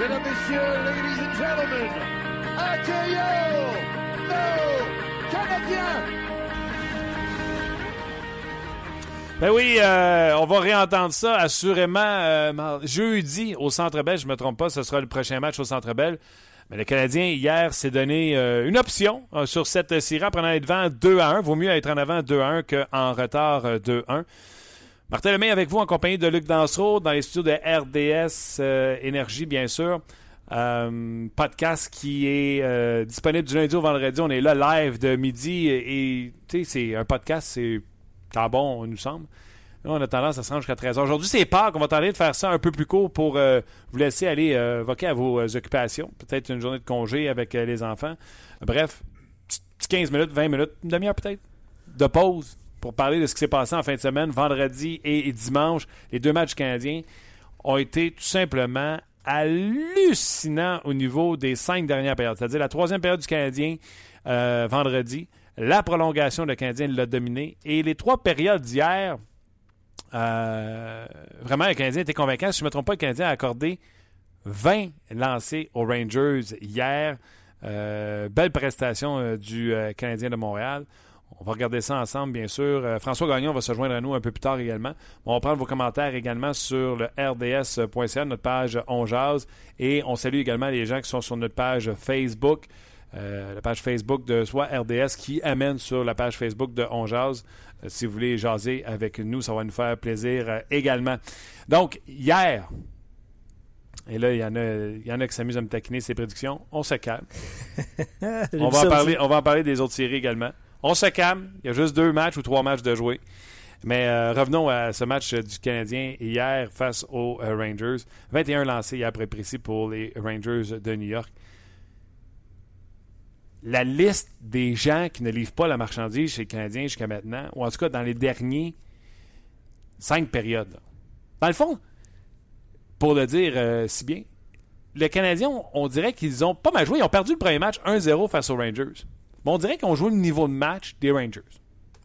Mesdames, Messieurs, ladies and gentlemen, accueillons nos Canadiens! Ben oui, euh, on va réentendre ça assurément euh, jeudi au Centre Bell. Je me trompe pas, ce sera le prochain match au Centre Bell. Mais le Canadien, hier, s'est donné euh, une option sur cette série en prenant les devants 2 à 1. Vaut mieux être en avant 2 à 1 qu'en retard euh, 2 à 1. Martin Lemay avec vous en compagnie de Luc Dansereau dans les studios de RDS euh, Énergie, bien sûr. Euh, podcast qui est euh, disponible du lundi au vendredi. On est là live de midi et tu sais, c'est un podcast, c'est tant bon, il nous semble. On a tendance à se rendre jusqu'à 13h. Aujourd'hui, c'est Pâques. On va tenter de faire ça un peu plus court pour vous laisser aller voquer à vos occupations. Peut-être une journée de congé avec les enfants. Bref, petit- petit 15 minutes, 20 minutes, une demi-heure peut-être, de pause pour parler de ce qui s'est passé en fin de semaine, vendredi et, dimanche. Les deux matchs canadiens ont été tout simplement hallucinants au niveau des cinq dernières périodes. C'est-à-dire la troisième période du Canadien euh, vendredi, la prolongation, le Canadien l'a dominé. Et les trois périodes d'hier, euh, vraiment, le Canadien était convaincant. Si je ne me trompe pas, le Canadien a accordé 20 lancés aux Rangers hier. Euh, belle prestation du Canadien de Montréal. On va regarder ça ensemble, bien sûr. Euh, François Gagnon va se joindre à nous un peu plus tard également. On va prendre vos commentaires également sur le rds.ca, notre page On Jazz. Et on salue également les gens qui sont sur notre page Facebook. Euh, la page Facebook de soit RDS qui amène sur la page Facebook de On Jazz. Euh, si vous voulez jaser avec nous, ça va nous faire plaisir également. Donc, hier, et là, il y en a, il y en a qui s'amusent à me taquiner ces prédictions. On se calme. on, va en parler, on va en parler des autres séries également. On se calme. Il y a juste deux matchs ou trois matchs de jouer. Mais euh, revenons à ce match euh, du Canadien hier face aux euh, Rangers. 21 lancés hier après précis pour les Rangers de New York. La liste des gens qui ne livrent pas la marchandise chez les Canadiens jusqu'à maintenant, ou en tout cas dans les derniers cinq périodes. Dans le fond, pour le dire si bien, les Canadiens, on, on dirait qu'ils ont pas mal joué. Ils ont perdu le premier match 1-0 face aux Rangers. Mais on dirait qu'ils ont joué le niveau de match des Rangers.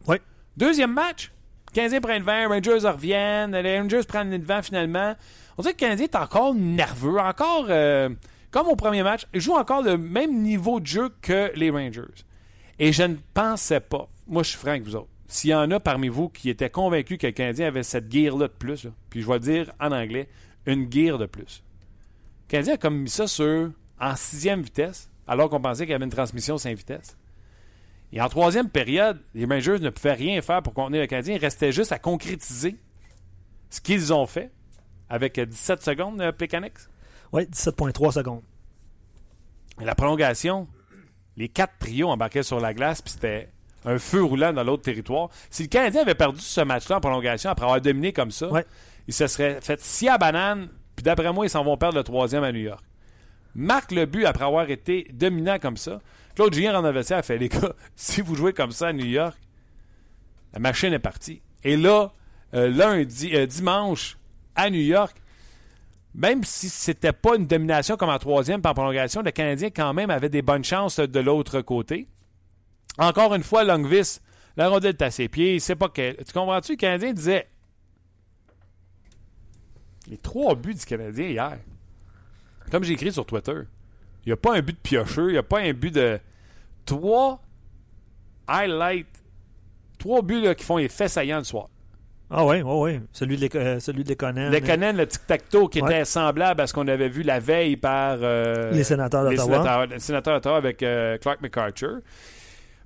Oui. Deuxième match, le Canadien prend le vent, Rangers reviennent, les Rangers prennent le vent finalement. On dirait que le Canadien est encore nerveux, encore euh, comme au premier match, il joue encore le même niveau de jeu que les Rangers. Et je ne pensais pas, moi je suis franc avec vous autres, s'il y en a parmi vous qui étaient convaincus que le Canadien avait cette gear-là de plus, là, puis je vais dire en anglais, une gear de plus. Le Canadien a comme mis ça sur en sixième vitesse, alors qu'on pensait qu'il y avait une transmission cinq vitesses. Et en troisième période, les Rangers ne pouvaient rien faire pour contenir le Canadien. Il restait juste à concrétiser ce qu'ils ont fait avec 17 secondes, euh. Oui, 17,3 secondes. Et la prolongation, les quatre trios embarquaient sur la glace, puis c'était un feu roulant dans l'autre territoire. Si le Canadien avait perdu ce match-là en prolongation après avoir dominé comme ça, Ouais. il se serait fait scie à banane, puis d'après moi, ils s'en vont perdre le troisième à New York. Marque le but après avoir été dominant comme ça. Claude Julien vestiaire a fait les gars, si vous jouez comme ça à New York, la machine est partie. Et là, euh, lundi, euh, dimanche, à New York, même si c'était pas une domination comme en troisième par prolongation, le Canadien quand même avait des bonnes chances de l'autre côté. Encore une fois, Longvis, la rondelle est à ses pieds, sait pas que. Tu comprends-tu? Le Canadien disait. Les trois buts du Canadien hier. Comme j'ai écrit sur Twitter, il n'y a pas un but de piocheux, il n'y a pas un but de. Trois highlights, trois buts là, qui font les faits saillants le soir. Ah oui, oui, oui. Celui de, euh, celui de Lekonen. Le le tic-tac-toe qui Ouais. était semblable à ce qu'on avait vu la veille par euh, Les sénateurs d'Ottawa. les sénateurs d'Ottawa avec euh, Clark McArthur.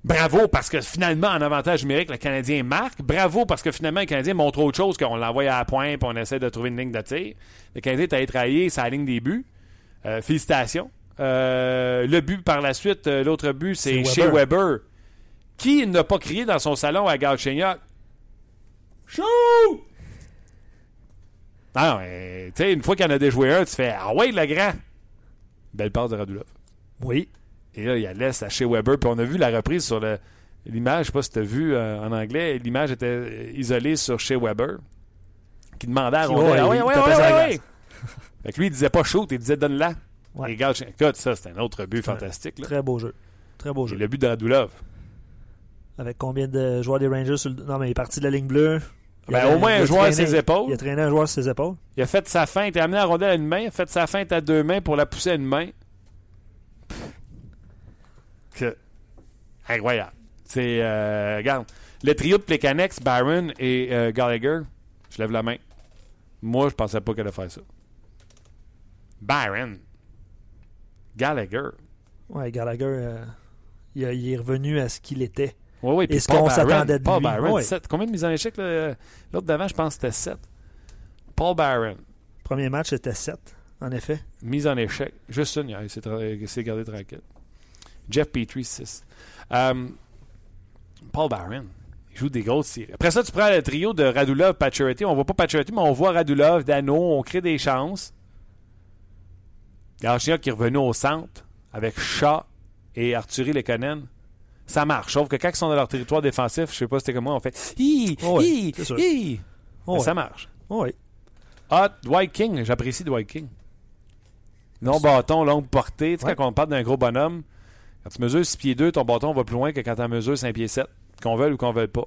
Bravo parce que finalement, en avantage numérique, le Canadien marque. Bravo parce que finalement, le Canadien montre autre chose qu'on l'envoie à la pointe et on essaie de trouver une ligne de tir. Le Canadien est allé travailler sa ligne des buts. Euh, félicitations. Euh, le but par la suite, euh, l'autre but, c'est chez Weber. Weber. Qui n'a pas crié dans son salon à Galchenyuk? Chou! Non, mais, tu sais, une fois qu'il y en a déjoué un, tu fais Ah ouais, le grand! Belle passe de Radulov. Oui. Et là, il y a laisse à chez Weber. Puis on a vu la reprise sur le- l'image. Je sais pas si tu as vu euh, en anglais. L'image était isolée sur chez Weber. Qui demandait à Rondel. Ah la ouais, glace. ouais. Fait que lui, il disait pas shoot, il disait donne-la. Ouais. Et ça, c'est un autre but fantastique. Là. Très beau jeu. Très beau Et jeu. le but. Avec combien de joueurs des Rangers sur le... Non, mais il est parti de la ligne bleue. Il Ben, au moins un joueur à ses épaules. Il a traîné un joueur sur ses épaules. Il a fait sa feinte, il a amené la rondelle à une main, il a fait sa feinte à deux mains pour la pousser à une main. Que... Incroyable. C'est, euh, regarde, le trio de Plekanex, Barron et euh, Gallagher, je lève la main. Moi, je pensais pas qu'elle allait faire ça. Barron. Gallagher. Ouais, Gallagher, euh, il, a- il est revenu à ce qu'il était. Oui, oui, puis ce Paul qu'on s'attendait de Paul lui. Barron, Ouais. sept. Combien de mises en échec? L'autre d'avant, je pense que c'était 7. Paul Barron. Premier match, c'était 7, en effet. Mise en échec. Juste une, il s'est gardé tranquille. Jeff Petrie, 6. Euh, Paul Barron. Il joue des grosses séries. Après ça, tu prends le trio de Radulov, Pacioretty. On voit pas Pacioretty, mais on voit Radulov, Dano. On crée des chances. Garchia qui est revenu au centre avec Shaw et Arthurie Lekonen. Ça marche. Sauf que quand ils sont dans leur territoire défensif, je sais pas si c'était comme moi, on fait Hi, Oh hi, hi. Oh. Ça marche. Oh oui. Ah, Dwight King, j'apprécie Dwight King. Long bâton, longue portée. Tu sais, Ouais. quand on parle d'un gros bonhomme, quand tu mesures 6 pieds 2, ton bâton va plus loin que quand tu mesures 5 pieds 7, qu'on veuille ou qu'on veuille pas.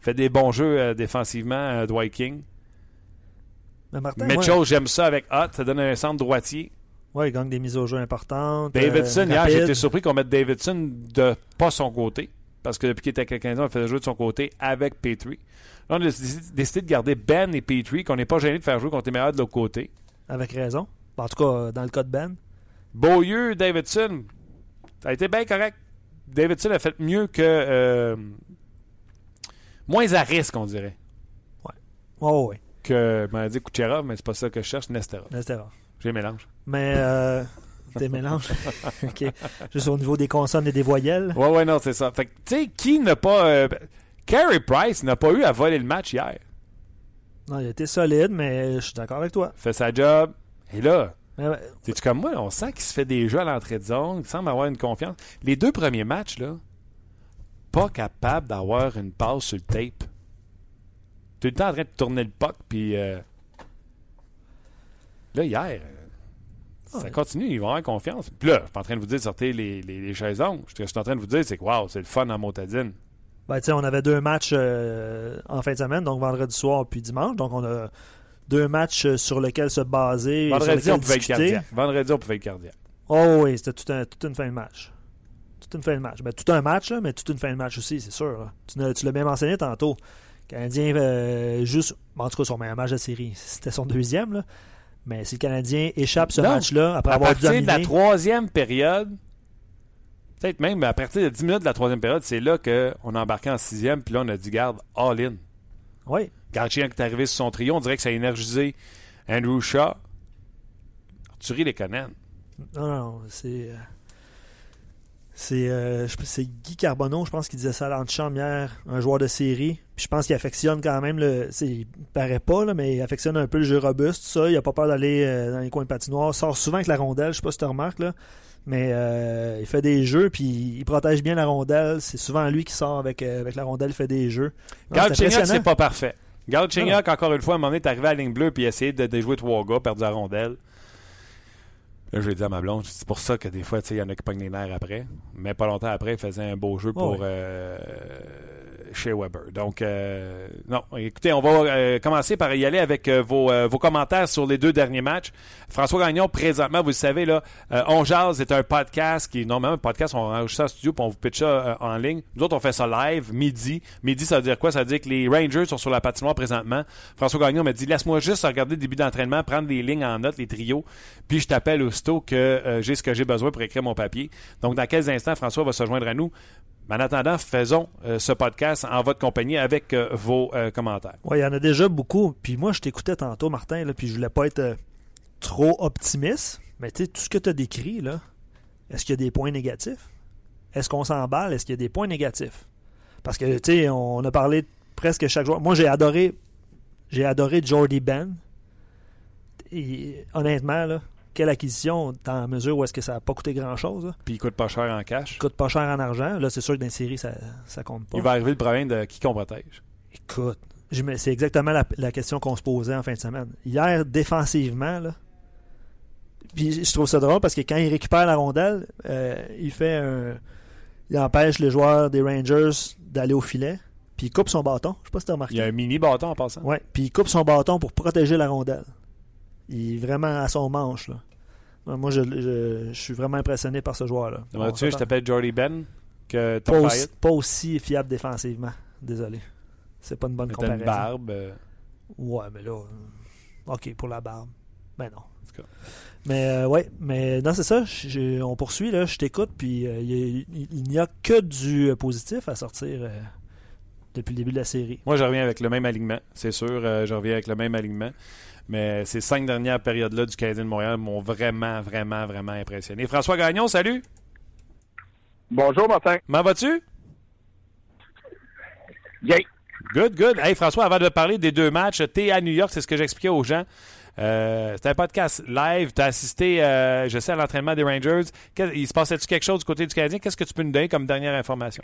Fait des bons jeux euh, défensivement, euh, Dwight King. Mais Martin, Mitchell, j'aime ça avec Hot, ça donne un centre droitier. Ouais, il gagne des mises au jeu importantes. Davidson, euh, hier, été surpris qu'on mette Davidson de pas son côté. Parce que depuis qu'il était avec le Canadien, on faisait jouer de son côté avec Petrie. Là, on a décidé de garder Ben et Petrie, qu'on n'est pas gêné de faire jouer contre les meilleurs de l'autre côté. Avec raison. En tout cas, euh, dans le cas de Ben. Beaulieu, Davidson, ça a été bien correct. Davidson a fait mieux que. euh, moins à risque, on dirait. Oh oui, Que, m'a dit Kucherov, mais c'est pas ça que je cherche, Nesterov. rare. J'ai mélange. Mais euh, des mélanges. OK. Juste au niveau des consonnes et des voyelles. Ouais, ouais, non, c'est ça. Fait que, tu sais, qui n'a pas. Euh, Carey Price n'a pas eu à voler le match hier. Non, il a été solide, mais je suis d'accord avec toi. Fait sa job. Et là, ouais, t'es-tu comme moi? On sent qu'il se fait des jeux à l'entrée de zone. Il semble avoir une confiance. Les deux premiers matchs, là, pas capable d'avoir une passe sur le tape. Tout le temps en train de tourner le puck, puis. euh, Là, hier, euh, ça Ouais. continue, ils vont avoir confiance. Puis là, je suis pas en train de vous dire de sortir les, les, les chaises longues. Ce que je suis en train de vous dire, c'est que waouh, c'est le fun en motadine. Ben, on avait deux matchs euh, en fin de semaine, donc vendredi soir puis dimanche. Donc, on a deux matchs euh, sur lesquels se baser. sur Vendredi, on pouvait être discuter. cardiaque. Vendredi, on pouvait être cardiaque. Oh oui, c'était tout un- toute une fin de match. Toute une fin de match. Ben, tout un match, là, mais toute une fin de match aussi, c'est sûr. là. Tu, l'as- tu l'as même enseigné tantôt. Le Canadien, euh, juste, en tout cas, son meilleur match de série, c'était son deuxième. Là. Mais si le Canadien échappe ce match-là, après à avoir partir de la dominé, troisième période, peut-être même à partir de 10 minutes de la troisième période, c'est là qu'on a embarqué en sixième, puis là, on a dit garde all-in. oui, Garchien qui est arrivé sur son trio, on dirait que ça a énergisé Andrew Shaw. Arthurie les connaît. non, non, c'est. C'est euh, Guy Carbonneau, je pense qu'il disait ça à l'antichambre hier, un joueur de série. Puis je pense qu'il affectionne quand même le. c'est- Il paraît pas, là, mais il affectionne un peu le jeu robuste, tout ça. Il a pas peur d'aller euh, dans les coins de patinoire. Il sort souvent avec la rondelle, je sais pas si tu remarques, là. Mais euh, il fait des jeux, puis il protège bien la rondelle. C'est souvent lui qui sort avec, euh, avec la rondelle, il fait des jeux. Galchenyuk, c'est pas parfait. Galchenyuk, encore une fois, à un moment donné, est arrivé à la ligne bleue puis essayé de déjouer trois gars, perdu la rondelle. Là, j'ai dit à ma blonde, c'est pour ça que des fois, il y en a qui pognent les nerfs après. Mais pas longtemps après, il faisait un beau jeu pour ouais. euh, chez Weber. Donc, euh, non, écoutez, on va euh, commencer par y aller avec euh, vos, commentaires sur les deux derniers matchs. François Gagnon, présentement, vous le savez, là, On Jase est un podcast qui, normalement, un podcast, on enregistre ça en studio puis on vous pitch ça en ligne. Nous autres, on fait ça live, midi. Midi, ça veut dire quoi? Ça veut dire que les Rangers sont sur la patinoire présentement. François Gagnon m'a dit, laisse-moi juste regarder le début d'entraînement, prendre les lignes en note, les trios, puis je t'appelle aussitôt que j'ai ce que j'ai besoin pour écrire mon papier. Donc, dans quelques instants, François va se joindre à nous. Mais en attendant, faisons euh, ce podcast en votre compagnie avec euh, vos euh, commentaires. Ouais, il y en a déjà beaucoup. Puis moi, je t'écoutais tantôt, Martin, puis je voulais pas être trop optimiste. Mais tu sais, tout ce que tu as décrit, est-ce qu'il y a des points négatifs? Est-ce qu'on s'emballe? Est-ce qu'il y a des points négatifs? Parce que, tu sais, on a parlé presque chaque joueur. Moi, j'ai adoré j'ai adoré Jordy Ben. Honnêtement, là, quelle acquisition dans la mesure où est-ce que ça n'a pas coûté grand-chose. Puis il coûte pas cher en cash. Il coûte pas cher en argent. Là, c'est sûr que dans les séries, ça, ça compte pas. Il va arriver le problème de qui qu'on protège. Écoute, c'est exactement la, la question qu'on se posait en fin de semaine. Hier, défensivement, là, puis je trouve ça drôle parce que quand il récupère la rondelle, euh, il fait un. Il empêche les joueurs des Rangers d'aller au filet, puis il coupe son bâton. Je sais pas si tu as remarqué. Il y a un mini bâton en passant. Ouais, puis il coupe son bâton pour protéger la rondelle. Il est vraiment à son manche, là. Moi, je, je- je suis vraiment impressionné par ce joueur-là. Tu On je t'appelle Jordy Ben que pas, Tom aussi, Pyatt. pas aussi fiable défensivement. Désolé. C'est pas une bonne Mais T'as une comparaison. barbe. euh, Ouais, mais là. euh, Ok, pour la barbe. Ben non. tout cas. Mais euh, ouais, mais non, c'est ça. je- on poursuit, là. Je t'écoute, puis euh, il n'y a que du positif à sortir depuis le début de la série. Moi, je reviens avec le même alignement. C'est sûr, je reviens avec le même alignement. Mais ces cinq dernières périodes-là du Canadien de Montréal m'ont vraiment, vraiment, vraiment impressionné. François Gagnon, salut! Bonjour, Martin. Comment vas-tu? Bien. Good, good. Hey, François, avant de parler des deux matchs, t'es à New York, c'est ce que j'expliquais aux gens. Euh, c'était un podcast live. Tu as assisté, euh, je sais, à l'entraînement des Rangers. Il se passait-tu quelque chose du côté du Canadien? Qu'est-ce que tu peux nous donner comme dernière information?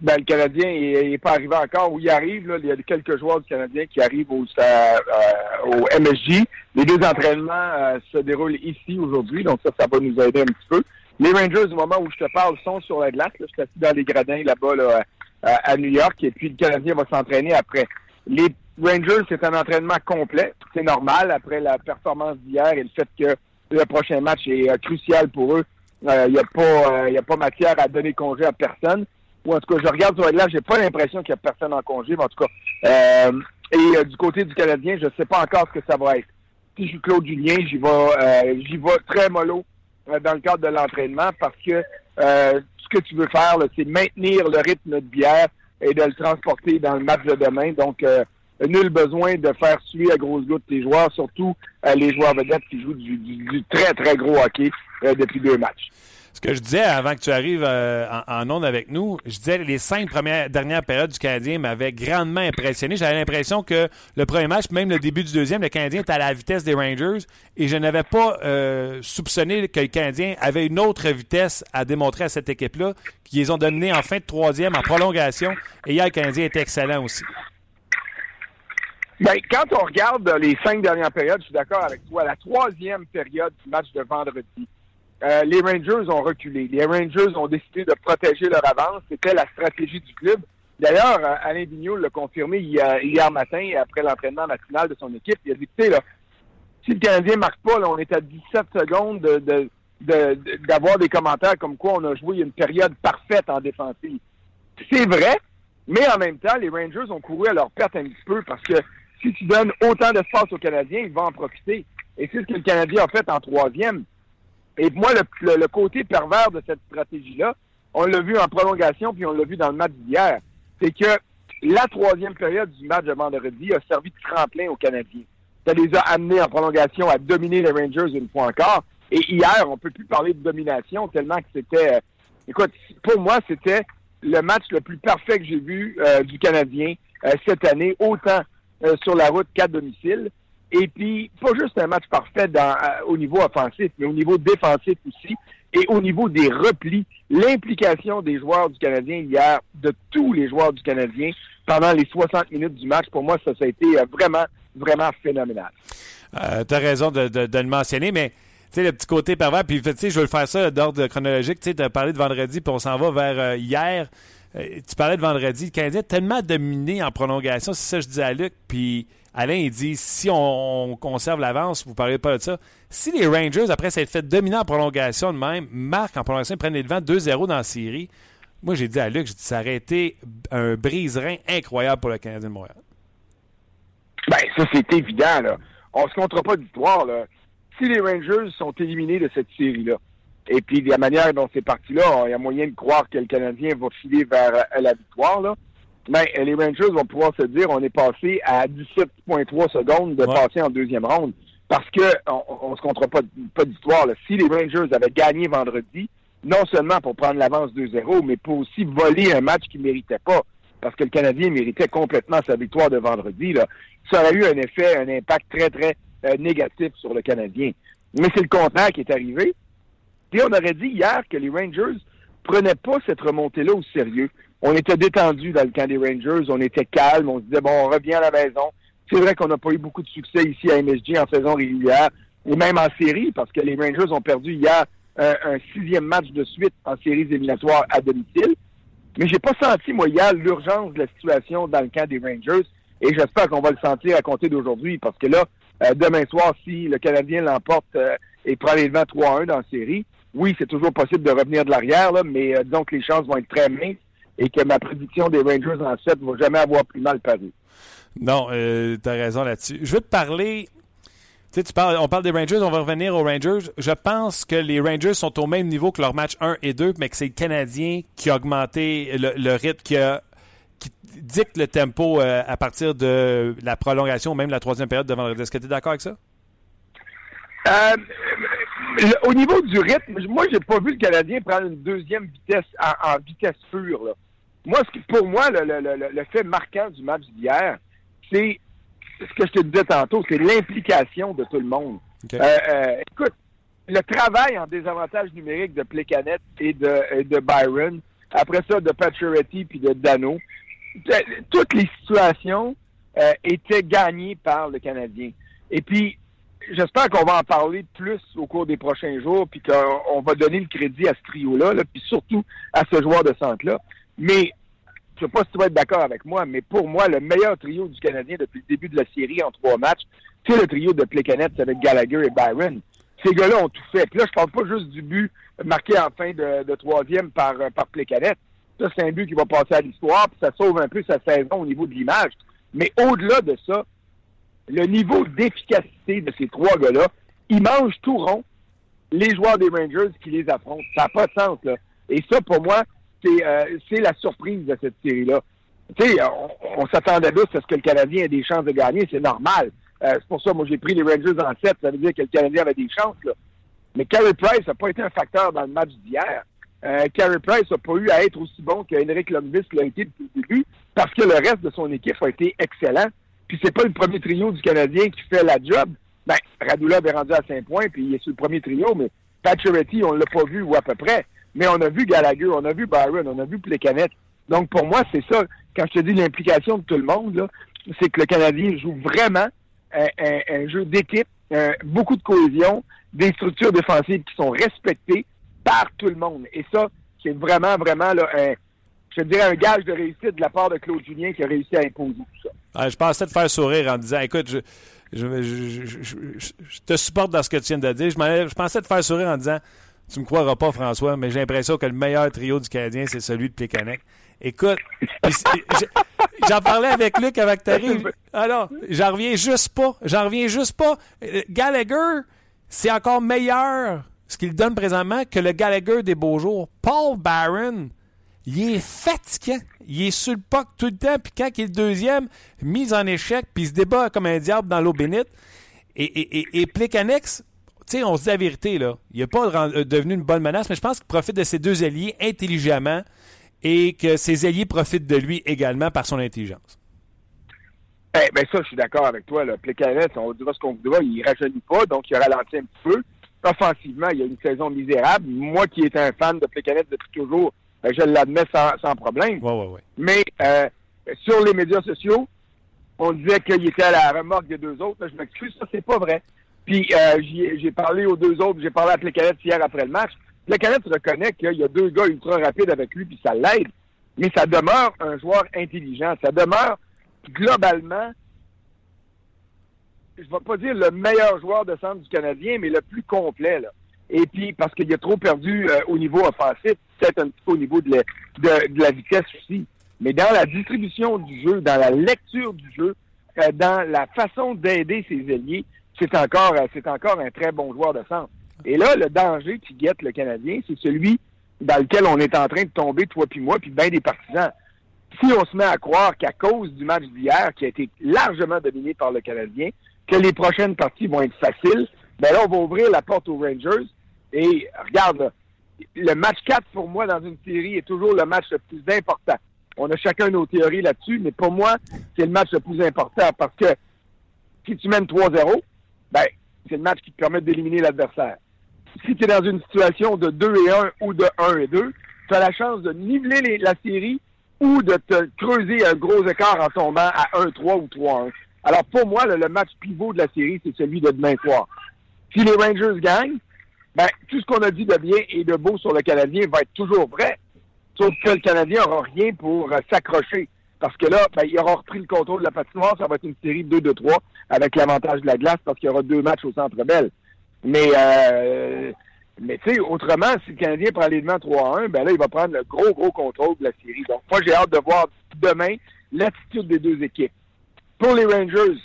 Ben, le Canadien, n'est pas arrivé encore. Où il arrive, là, il y a quelques joueurs du Canadien qui arrivent au, euh, euh, au MSJ. Les deux entraînements euh, se déroulent ici aujourd'hui, donc ça, ça va nous aider un petit peu. Les Rangers, au moment où je te parle, sont sur la glace. Je suis assis dans les gradins là-bas là, à, à New York, et puis le Canadien va s'entraîner après. Les Rangers, c'est un entraînement complet. C'est normal après la performance d'hier et le fait que le prochain match est euh, crucial pour eux. Euh, Il n'y a, pas, euh, a pas matière à donner congé à personne ou en tout cas, je regarde sur la glace, j'ai pas l'impression qu'il y a personne en congé, mais en tout cas, euh, et euh, du côté du Canadien, je sais pas encore ce que ça va être. Si je suis Claude Julien, j'y vais, euh, très mollo dans le cadre de l'entraînement parce que ce que tu veux faire, c'est maintenir le rythme de bière et de le transporter dans le match de demain. Donc, nul besoin de faire suer à grosses gouttes tes joueurs, surtout les joueurs vedettes qui jouent du, très, très gros hockey depuis deux matchs. Ce que je disais avant que tu arrives euh, en, en onde avec nous, je disais les cinq premières dernières périodes du Canadien m'avaient grandement impressionné. J'avais l'impression que le premier match, même le début du deuxième, le Canadien était à la vitesse des Rangers et je n'avais pas euh, soupçonné que le Canadien avait une autre vitesse à démontrer à cette équipe-là, qui les ont dominés en fin de troisième, en prolongation. Et hier, le Canadien était excellent aussi. Ben, quand on regarde les cinq dernières périodes, je suis d'accord avec toi. La troisième période du match de vendredi, euh, les Rangers ont reculé. Les Rangers ont décidé de protéger leur avance. C'était la stratégie du club. D'ailleurs, euh, Alain Vigneault l'a confirmé hier, hier matin, après l'entraînement matinal de son équipe. Il a dit, tu sais, là, si le Canadien marque pas, là, on est à 17 secondes de, de- de- de- d'avoir des commentaires comme quoi on a joué une période parfaite en défensive. C'est vrai, mais en même temps, les Rangers ont couru à leur perte un petit peu parce que si tu donnes autant d'espace aux Canadiens, ils vont en profiter. Et c'est ce que le Canadien a fait en troisième. Et moi, le, le- le côté pervers de cette stratégie-là, on l'a vu en prolongation, puis on l'a vu dans le match d'hier, c'est que la troisième période du match de vendredi a servi de tremplin aux Canadiens. Ça les a amenés en prolongation à dominer les Rangers une fois encore. Et hier, on peut plus parler de domination tellement que c'était... euh, écoute, pour moi, c'était le match le plus parfait que j'ai vu euh, du Canadien euh, cette année, autant euh, sur la route qu'à domicile. Et puis, pas juste un match parfait euh, au niveau offensif, mais au niveau défensif aussi. Et au niveau des replis, l'implication des joueurs du Canadien hier, de tous les joueurs du Canadien, pendant les 60 minutes du match, pour moi, ça, a été euh, vraiment, vraiment phénoménal. Euh, tu as raison de, le mentionner, mais tu sais, le petit côté pervers, puis tu sais, je veux le faire ça d'ordre chronologique. Tu as parlé de vendredi, puis on s'en va vers hier. Tu parlais de vendredi. Le Canadien tellement dominé en prolongation, c'est ça que je dis à Luc. Puis Alain, il dit si on, on conserve l'avance, vous parlez pas de ça. Si les Rangers, après s'être fait dominer en prolongation de même, marquent en prolongation, prennent les devants 2-0 dans la série, moi j'ai dit à Luc, j'ai dit, ça aurait été un brise-rein incroyable pour le Canadien de Montréal. Ben, ça, c'est évident, là. On se comptera pas d'histoire, là. Si les Rangers sont éliminés de cette série-là, et puis de la manière dont c'est parti là, il y a moyen de croire que le Canadien va filer vers la victoire, là. Euh, les Rangers vont pouvoir se dire, on est passé à 17,3 secondes de Ouais. passer en deuxième ronde. Parce que on, on se comptera pas, pas d'histoire, là. Si les Rangers avaient gagné vendredi, non seulement pour prendre l'avance 2-0, mais pour aussi voler un match qu'ils méritaient pas. Parce que le Canadien méritait complètement sa victoire de vendredi, là. Ça aurait eu un effet, un impact très, très euh, négatif sur le Canadien. Mais c'est le contraire qui est arrivé. Puis on aurait dit hier que les Rangers prenaient pas cette remontée-là au sérieux. On était détendu dans le camp des Rangers, on était calme, on se disait bon, on revient à la maison. C'est vrai qu'on n'a pas eu beaucoup de succès ici à MSG en saison régulière et même en série parce que les Rangers ont perdu hier un, un sixième match de suite en séries éliminatoires à domicile. Mais j'ai pas senti, moi, hier, l'urgence de la situation dans le camp des Rangers. Et j'espère qu'on va le sentir à compter d'aujourd'hui. Parce que là, euh, demain soir, si le Canadien l'emporte euh, et prend les devants 3-1 dans la série, oui, c'est toujours possible de revenir de l'arrière, mais euh, que les chances vont être très minces et que ma prédiction des Rangers en 7 va jamais avoir plus mal paru. Non, euh, tu as raison là-dessus. Je veux te parler. Tu sais, tu parles, on parle des Rangers, on va revenir aux Rangers. Je pense que les Rangers sont au même niveau que leur match 1 et 2, mais que c'est le Canadien qui a augmenté le, le rythme, qui, a, qui dicte le tempo euh, à partir de la prolongation, même la troisième période de vendredi. Est-ce que tu es d'accord avec ça? Euh, le- au niveau du rythme, moi, j'ai pas vu le Canadien prendre une deuxième vitesse en, en vitesse pure. Là. Moi, ce qui, pour moi, le, le- le- le fait marquant du match d'hier, c'est ce que je te disais tantôt, c'est l'implication de tout le monde. Euh, euh, écoute, le travail en désavantage numérique de Plecanet et de, et de Byron, après ça de Pacioretty puis de Dano, toutes les situations euh, étaient gagnées par le Canadien. Et puis, j'espère qu'on va en parler plus au cours des prochains jours, puis qu'on on va donner le crédit à ce trio-là, là, puis surtout à ce joueur de centre-là. Mais je sais pas si tu vas être d'accord avec moi, mais pour moi, le meilleur trio du Canadien depuis le début de la série en trois matchs, c'est le trio de Plecanet avec Gallagher et Byron. Ces gars-là ont tout fait. Puis là, je parle pas juste du but marqué en fin de, troisième par, euh, par. Ça, c'est un but qui va passer à l'histoire, puis ça sauve un peu sa saison au niveau de l'image. Mais au-delà de ça, le niveau d'efficacité de ces trois gars-là, ils mangent tout rond les joueurs des Rangers qui les affrontent. Ça n'a pas de sens, là. Et ça, pour moi, c'est euh, c'est la surprise de cette série-là. Tu sais, on, s'attendait tous à ce que le Canadien ait des chances de gagner, c'est normal. Euh, c'est pour ça, moi, j'ai pris les Rangers en 7, ça veut dire que le Canadien avait des chances. Mais Carey Price n'a pas été un facteur dans le match d'hier. Euh, Carey Price n'a pas eu à être aussi bon qu'Henrik Lundqvist l'a été depuis le début, parce que le reste de son équipe a été excellent. Puis c'est pas le premier trio du Canadien qui fait la job. Ben, Radulov est rendu à 5 points, puis il est sur le premier trio, mais Pacioretty, on l'a pas vu, ou à peu près. Mais on a vu Gallagher, on a vu Byron, on a vu Plecanet. Donc, pour moi, c'est ça. Quand je te dis l'implication de tout le monde, c'est que le Canadien joue vraiment un, jeu d'équipe, beaucoup de cohésion, des structures défensives qui sont respectées par tout le monde. Et ça, c'est vraiment, vraiment, un, je dirais, un gage de réussite de la part de Claude Julien qui a réussi à imposer tout ça. Je pensais te faire sourire en disant écoute, je, je, te supporte dans ce que tu viens de dire. Je pensais te faire sourire en disant tu me croiras pas, François, mais j'ai l'impression que le meilleur trio du Canadien, c'est celui de Plekanec. Écoute, j'en parlais avec Luc avec t'arrives. Alors, j'en reviens juste pas. J'en reviens juste pas. Gallagher, c'est encore meilleur ce qu'il donne présentement que le Gallagher des beaux jours. Paul Barron, il est fatigant. Il est sur le puck tout le temps, puis quand il est deuxième, mise en échec, puis il se débat comme un diable dans l'eau bénite. Et, et, sais, on se dit la vérité, là. Il n'est pas euh, devenu une bonne menace, mais je pense qu'il profite de ses deux alliés intelligemment et que ses alliés profitent de lui également par son intelligence. Eh ben ça, je suis d'accord avec toi. Là. Plekanec, on dira ce qu'on voudra, il rajeunit pas, donc il ralentit un petit peu. Offensivement, il y a une saison misérable. Moi qui étais un fan de Plekanec depuis toujours, ben, je l'admets sans, sans problème. Ouais, ouais, ouais. Mais euh, sur les médias sociaux, on disait qu'il était à la remorque des deux autres. Là, je m'excuse, ça, c'est pas vrai. Puis euh, j'ai parlé aux deux autres, j'ai parlé à Plekanec hier après le match. Plekanec reconnaît qu'il y a deux gars ultra rapides avec lui, puis ça l'aide. Mais ça demeure un joueur intelligent. Ça demeure globalement, je vais pas dire le meilleur joueur de centre du Canadien, mais le plus complet. Là. Et puis, parce qu'il a trop perdu euh, au niveau offensif, peut-être un petit peu au niveau de la, de la vitesse aussi. Mais dans la distribution du jeu, dans la lecture du jeu, euh, dans la façon d'aider ses alliés, c'est encore, euh, c'est encore un très bon joueur de centre. Et là, le danger qui guette le Canadien, c'est celui dans lequel on est en train de tomber, toi puis moi, puis bien des partisans. Si on se met à croire qu'à cause du match d'hier, qui a été largement dominé par le Canadien, que les prochaines parties vont être faciles, ben là, on va ouvrir la porte aux Rangers. Et regarde, le match 4 pour moi dans une série est toujours le match le plus important. On a chacun nos théories là-dessus, mais pour moi, c'est le match le plus important parce que si tu mènes 3-0, ben, c'est le match qui te permet d'éliminer l'adversaire. Si tu es dans une situation de 2 et 1 ou de 1 et 2, tu as la chance de niveler la série ou de te creuser un gros écart en tombant à 1-3 ou 3-1. Alors pour moi, le, le match pivot de la série, c'est celui de demain soir. Si les Rangers gagnent, ben, tout ce qu'on a dit de bien et de beau sur le Canadien va être toujours vrai. Sauf que le Canadien n'aura rien pour euh, s'accrocher. Parce que là, ben, il aura repris le contrôle de la patinoire. Ça va être une série 2-2-3 avec l'avantage de la glace parce qu'il y aura deux matchs au Centre Bell. Mais, euh, mais tu sais, autrement, si le Canadien prend les devants 3-1, ben là, il va prendre le gros, gros contrôle de la série. Donc, moi, j'ai hâte de voir demain l'attitude des deux équipes. Pour les Rangers,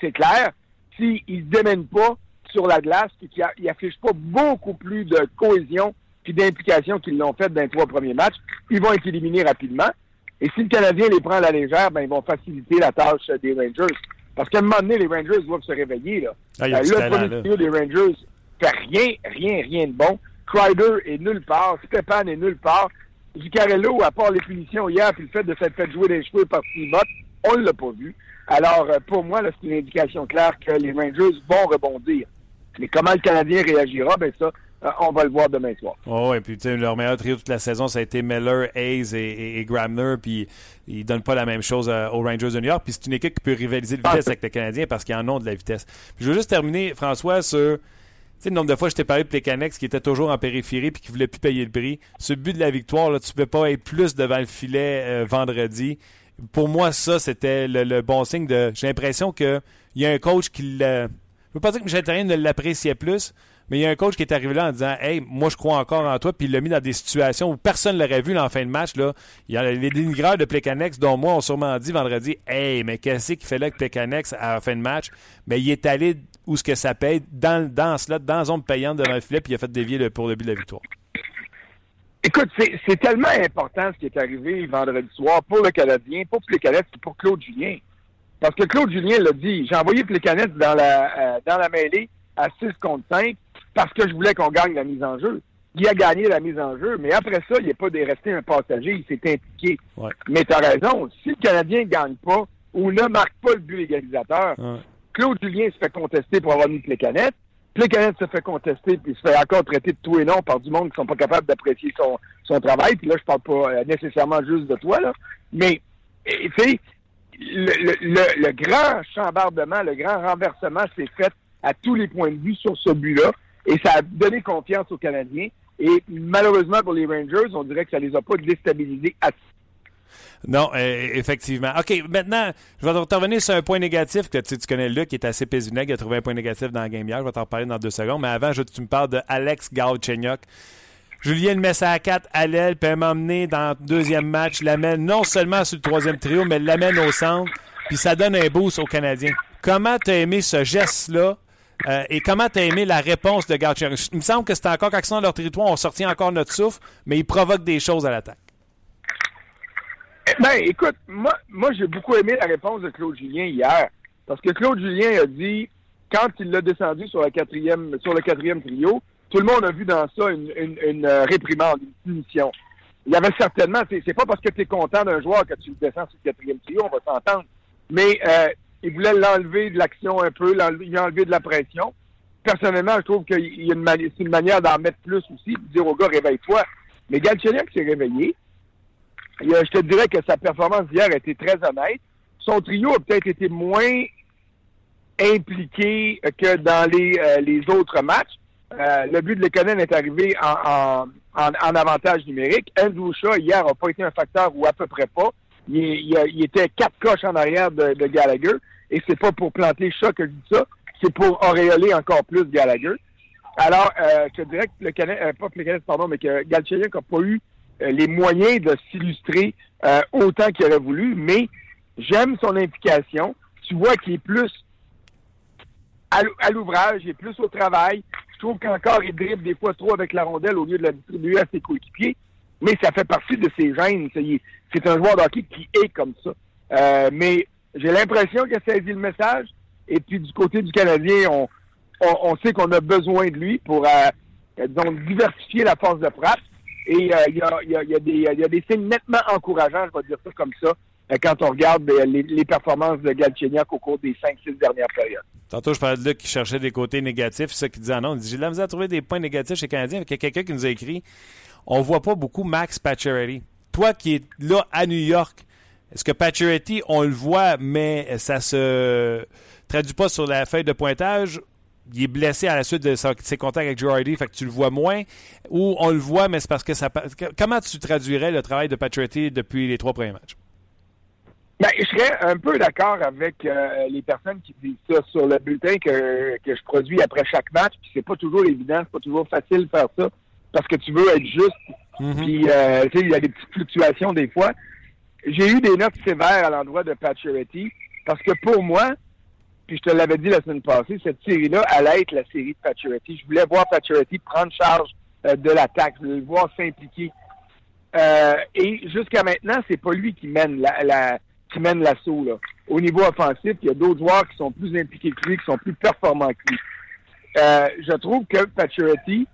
c'est clair. S'ils ne se démènent pas sur la glace et qu'ils n'affichent pas beaucoup plus de cohésion puis d'implication qu'ils l'ont fait dans les trois premiers matchs, ils vont être éliminés rapidement. Et si le Canadien les prend à la légère, ben, ils vont faciliter la tâche des Rangers. Parce qu'à un moment donné, les Rangers doivent se réveiller. Là. Ah, Euh, du le premier là. trio des Rangers fait rien, rien, rien de bon. Kreider est nulle part. Stéphane est nulle part. Zuccarello, à part les punitions hier, puis le fait de s'être fait jouer des cheveux par Ott, on ne l'a pas vu. Alors, euh, pour moi, là, c'est une indication claire que les Rangers vont rebondir. Mais comment le Canadien réagira, ben ça, on va le voir demain soir. Oh, et puis tu sais, leur meilleur trio toute la saison, ça a été Miller, Hayes et, et, et Gramner, puis ils donnent pas la même chose euh, aux Rangers de New York. Puis c'est une équipe qui peut rivaliser de vitesse Ah, avec les Canadiens parce qu'ils en ont de la vitesse. Puis je veux juste terminer, François, sur tu sais, le nombre de fois que je t'ai parlé de Plekanex qui était toujours en périphérie puis qui voulait plus payer le prix. Ce but de la victoire, là, tu peux pas être plus devant le filet euh, vendredi. Pour moi, ça, c'était le, le bon signe de. J'ai l'impression qu'il y a un coach qui l'a. Je veux pas dire que Michel Therrien ne l'appréciait plus, mais il y a un coach qui est arrivé là en disant Hey, moi je crois encore en toi, puis il l'a mis dans des situations où personne ne l'aurait vu là, en fin de match. Là. Il y a les dénigreurs de Plekanex, dont moi, ont sûrement dit vendredi Hey, mais qu'est-ce qu'il fait là avec Plekanex à la fin de match? Mais il est allé où ce que ça paye, dans, dans cela, dans la zone payante devant le filet, puis il a fait dévier le, pour le but de la victoire. Écoute, c'est tellement important ce qui est arrivé vendredi soir pour le Canadien, pour Plécanet et pour Claude Julien. Parce que Claude Julien l'a dit, j'ai envoyé Plécanet dans la euh, dans la mêlée à 6 contre 5 parce que je voulais qu'on gagne la mise en jeu. Il a gagné la mise en jeu, mais après ça, il n'est pas resté un passager, il s'est impliqué. Ouais. Mais tu as raison, si le Canadien ne gagne pas ou ne marque pas le but égalisateur, Ouais. Claude Julien se fait contester pour avoir mis Plécanet. Plécanet se fait contester puis se fait encore traiter de tout et non par du monde qui sont pas capables d'apprécier son, son travail. Puis là, je parle pas euh, nécessairement juste de toi, là. Mais, tu sais, le, le, le, le grand chambardement, le grand renversement s'est fait à tous les points de vue sur ce but-là. Et ça a donné confiance aux Canadiens. Et malheureusement pour les Rangers, on dirait que ça les a pas déstabilisés assez. Non, euh, effectivement. OK, maintenant, je vais te revenir sur un point négatif que tu, sais, tu connais Luc, qui est assez pésionnel, il a trouvé un point négatif dans la game hier. Je vais t'en reparler dans deux secondes. Mais avant, je, tu me parles de Alex Galchenyuk. Julien le met ça à 4 à l'aile, peut m'emmener dans le deuxième match, l'amène non seulement sur le troisième trio, mais l'amène au centre, puis ça donne un boost aux Canadiens. Comment t'as aimé ce geste-là euh, et comment t'as aimé la réponse de Galchenyuk? Il me semble que c'était encore qu'action dans leur territoire, on sortit encore notre souffle, mais ils provoquent des choses à l'attaque. Ben, écoute, moi, moi j'ai beaucoup aimé la réponse de Claude Julien hier. Parce que Claude Julien a dit, quand il l'a descendu sur, la quatrième, sur le quatrième trio, tout le monde a vu dans ça une, euh, réprimande, une punition. Il y avait certainement, c'est pas parce que tu es content d'un joueur que tu descends sur le quatrième trio, on va s'entendre. Mais euh, il voulait l'enlever de l'action un peu, il a enlevé de la pression. Personnellement, je trouve qu'il y a une, mani- c'est une manière d'en mettre plus aussi, de dire au gars, réveille-toi. Mais Galchenyuk s'est réveillé. Il a- je te dirais que sa performance d'hier a été très honnête. Son trio a peut-être été moins impliqué que dans les, euh, autres matchs. Euh, le but de Lekonen est arrivé en, avantage numérique. Andrew hier, n'a pas été un facteur ou à peu près pas. Il, était quatre coches en arrière de, Gallagher. Et c'est pas pour planter Shaw que je dis ça, c'est pour auréoler encore plus Gallagher. Alors, euh, je te dirais que le Canadien, euh, pas le pardon, mais que Galchenyuk n'a pas eu euh, les moyens de s'illustrer euh, autant qu'il aurait voulu, mais j'aime son implication. Tu vois qu'il est plus à l'ouvrage, il est plus au travail. Je trouve qu'encore il dribble des fois trop avec la rondelle au lieu de la distribuer à ses coéquipiers, mais ça fait partie de ses gènes. C'est un joueur de hockey qui est comme ça. Euh, mais j'ai l'impression qu'il a saisi le message. Et puis du côté du Canadien, on, on, sait qu'on a besoin de lui pour euh, diversifier la force de frappe. Et euh, il y, a, y, a, y, a des, y a des signes nettement encourageants, je vais dire ça comme ça, quand on regarde les, performances de Galchenyuk au cours des 5-6 dernières périodes. Tantôt, je parlais de Luc qui cherchait des côtés négatifs. Ça qu'il disait ah non. Il dit J'ai de la misère à trouver des points négatifs chez les Canadiens. Il y a quelqu'un qui nous a écrit On voit pas beaucoup Max Pacioretty. Toi qui es là à New York, est-ce que Pacioretty, on le voit, mais ça se traduit pas sur la feuille de pointage? Il est blessé à la suite de ses contacts avec Girardi, fait que tu le vois moins, ou on le voit, mais c'est parce que ça. Comment tu traduirais le travail de Pacioretty depuis les trois premiers matchs? Ben, je serais un peu d'accord avec euh, les personnes qui disent ça sur le bulletin que, que je produis après chaque match. Puis c'est pas toujours évident, c'est pas toujours facile de faire ça parce que tu veux être juste. Puis euh, tu sais, il y a des petites fluctuations des fois. J'ai eu des notes sévères à l'endroit de Pacioretty parce que pour moi, puis je te l'avais dit la semaine passée, cette série-là allait être la série de Pacioretty. Je voulais voir Pacioretty prendre charge euh, de l'attaque, je voulais le voir s'impliquer. Euh, et jusqu'à maintenant, c'est pas lui qui mène la, la qui mène l'assaut. Là. Au niveau offensif, il y a d'autres joueurs qui sont plus impliqués que lui, qui sont plus performants que lui. Euh, je trouve que Pacioretty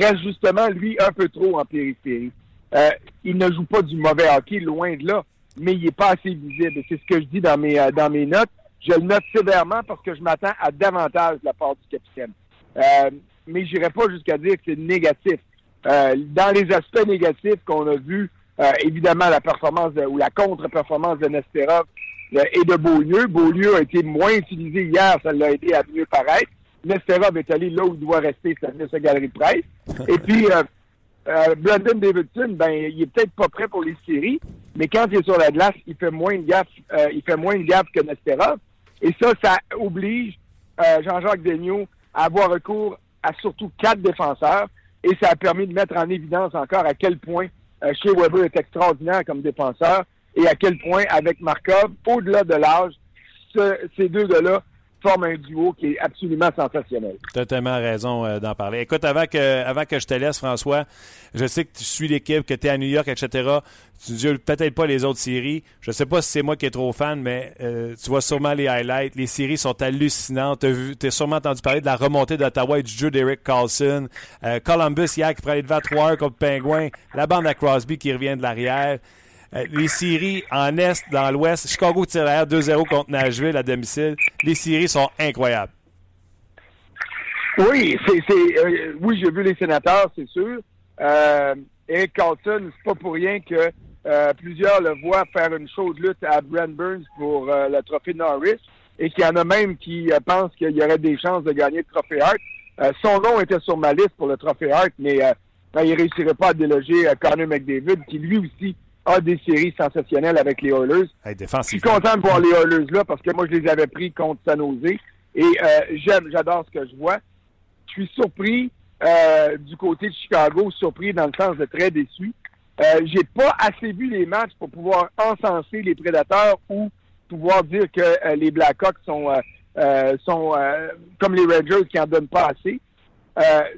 reste justement, lui, un peu trop en périphérie. Euh, il ne joue pas du mauvais hockey, loin de là, mais il n'est pas assez visible. C'est ce que je dis dans mes, euh, dans mes notes. Je le note sévèrement parce que je m'attends à davantage de la part du capitaine. Euh, mais je n'irai pas jusqu'à dire que c'est négatif. Euh, dans les aspects négatifs qu'on a vus, euh, évidemment, la performance de- ou la contre-performance de Nesterov euh, et de Beaulieu. Beaulieu a été moins utilisé hier, ça l'a aidé à mieux paraître. Nesterov est allé là où il doit rester, c'est-à-dire sa galerie de presse. Et puis, euh, euh, Davidson, ben, il est peut-être pas prêt pour les séries, mais quand il est sur la glace, il fait moins de gaffe, euh, il fait moins de gaffe que Nesterov. Et ça, ça oblige euh, Jean-Jacques Daigneault à avoir recours à surtout quatre défenseurs. Et ça a permis de mettre en évidence encore à quel point Shea Weber est extraordinaire comme défenseur et à quel point, avec Markov, au-delà de l'âge, ce- ces deux gars-là forment un duo qui est absolument sensationnel. Tu as tellement raison euh, d'en parler. Écoute, avant que, avant que je te laisse, François, je sais que tu suis l'équipe, que tu es à New York, etc. Tu ne peut-être pas les autres séries. Je sais pas si c'est moi qui est trop fan, mais euh, tu vois sûrement les highlights. Les séries sont hallucinantes. Tu as sûrement entendu parler de la remontée d'Ottawa et du jeu d'Eric Carlson. Euh, Columbus hier qui prenait devant 3 contre Penguin. La bande à Crosby qui revient de l'arrière. Euh, les séries en Est, dans l'Ouest. Chicago tire l'arrière 2-0 contre Nashville à domicile. Les séries sont incroyables. Oui, c'est, euh, oui, j'ai vu les sénateurs, c'est sûr. Euh, Eric Carlson, c'est pas pour rien que euh, plusieurs le voient faire une chaude lutte à Brent Burns pour euh, le trophée Norris et qu'il y en a même qui euh, pensent qu'il y aurait des chances de gagner le trophée Hart. Euh, son nom était sur ma liste pour le trophée Hart, mais euh, ben, il réussirait pas à déloger euh, Connor McDavid, qui lui aussi a des séries sensationnelles avec les Oilers. Hey, Je suis content de voir les Oilers là parce que moi, je les avais pris contre San Jose. Et euh, j'aime, j'adore ce que je vois. Je suis surpris euh, du côté de Chicago, surpris dans le sens de très déçu. Euh, j'ai pas assez vu les matchs pour pouvoir encenser les prédateurs ou pouvoir dire que euh, les Blackhawks sont sont comme les Rangers qui en donnent pas assez.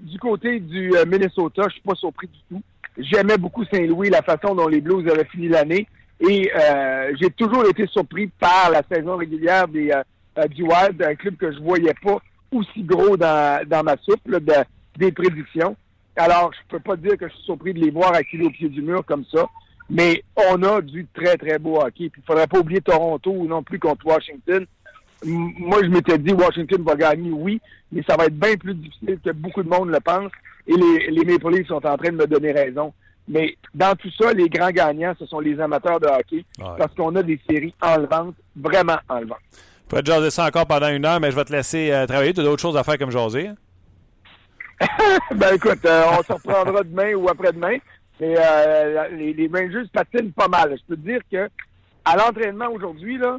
Du côté du Minnesota, je suis pas surpris du tout. J'aimais beaucoup Saint-Louis, la façon dont les Blues avaient fini l'année. Et euh, j'ai toujours été surpris par la saison régulière des, euh, euh, du Wild, un club que je voyais pas aussi gros dans, dans ma soupe là, de, des prédictions. Alors, je peux pas dire que je suis surpris de les voir acculés au pied du mur comme ça. Mais on a du très, très beau hockey. Puis il faudrait pas oublier Toronto non plus contre Washington. Moi, je m'étais dit Washington va gagner, oui, mais ça va être bien plus difficile que beaucoup de monde le pense. Et les, les Maple Leafs sont en train de me donner raison. Mais dans tout ça, les grands gagnants, ce sont les amateurs de hockey Ouais. parce qu'on a des séries enlevantes, vraiment enlevantes. Je pourrais te jaser ça encore pendant une heure, mais je vais te laisser euh, travailler. Tu as d'autres choses à faire comme jaser. hein? ben écoute, euh, on se reprendra demain ou après-demain. Mais euh, les, les Rangers patinent pas mal. Je peux te dire que à l'entraînement aujourd'hui, là,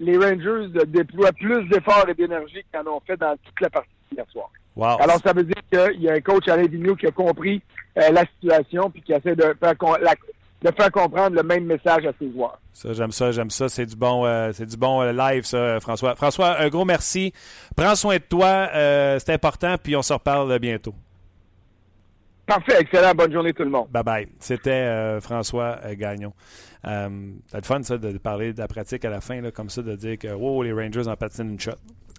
les Rangers déploient plus d'efforts et d'énergie qu'ils en ont fait dans toute la partie hier soir. Wow. Alors, ça veut dire qu'il y a un coach Alain Vigneault qui a compris euh, la situation puis qui essaie de faire, la- de faire comprendre le même message à ses joueurs. Ça, j'aime ça, j'aime ça. C'est du bon, euh, c'est du bon euh, live, ça, François. François, un gros merci. Prends soin de toi. euh, c'est important, puis on se reparle bientôt. Parfait, excellent. Bonne journée tout le monde. Bye bye. C'était euh, François Gagnon. Euh, c'est le fun, ça, de parler de la pratique à la fin, là, comme ça, de dire que oh, les Rangers en patinent une shot.